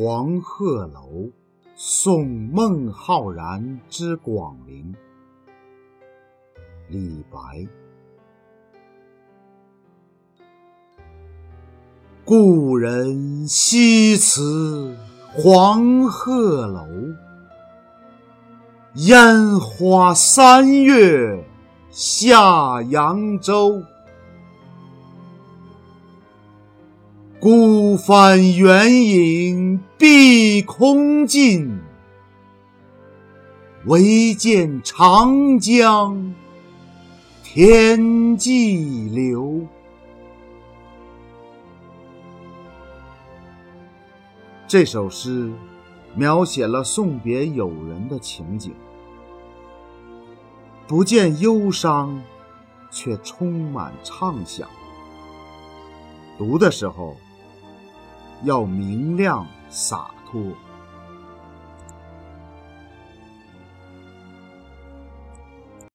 黄鹤楼送孟浩然之广陵。李白。故人西辞黄鹤楼，烟花三月下扬州。孤帆远影碧空尽，唯见长江天际流。这首诗描写了送别友人的情景，不见忧伤，却充满畅想。读的时候。要明亮洒脱。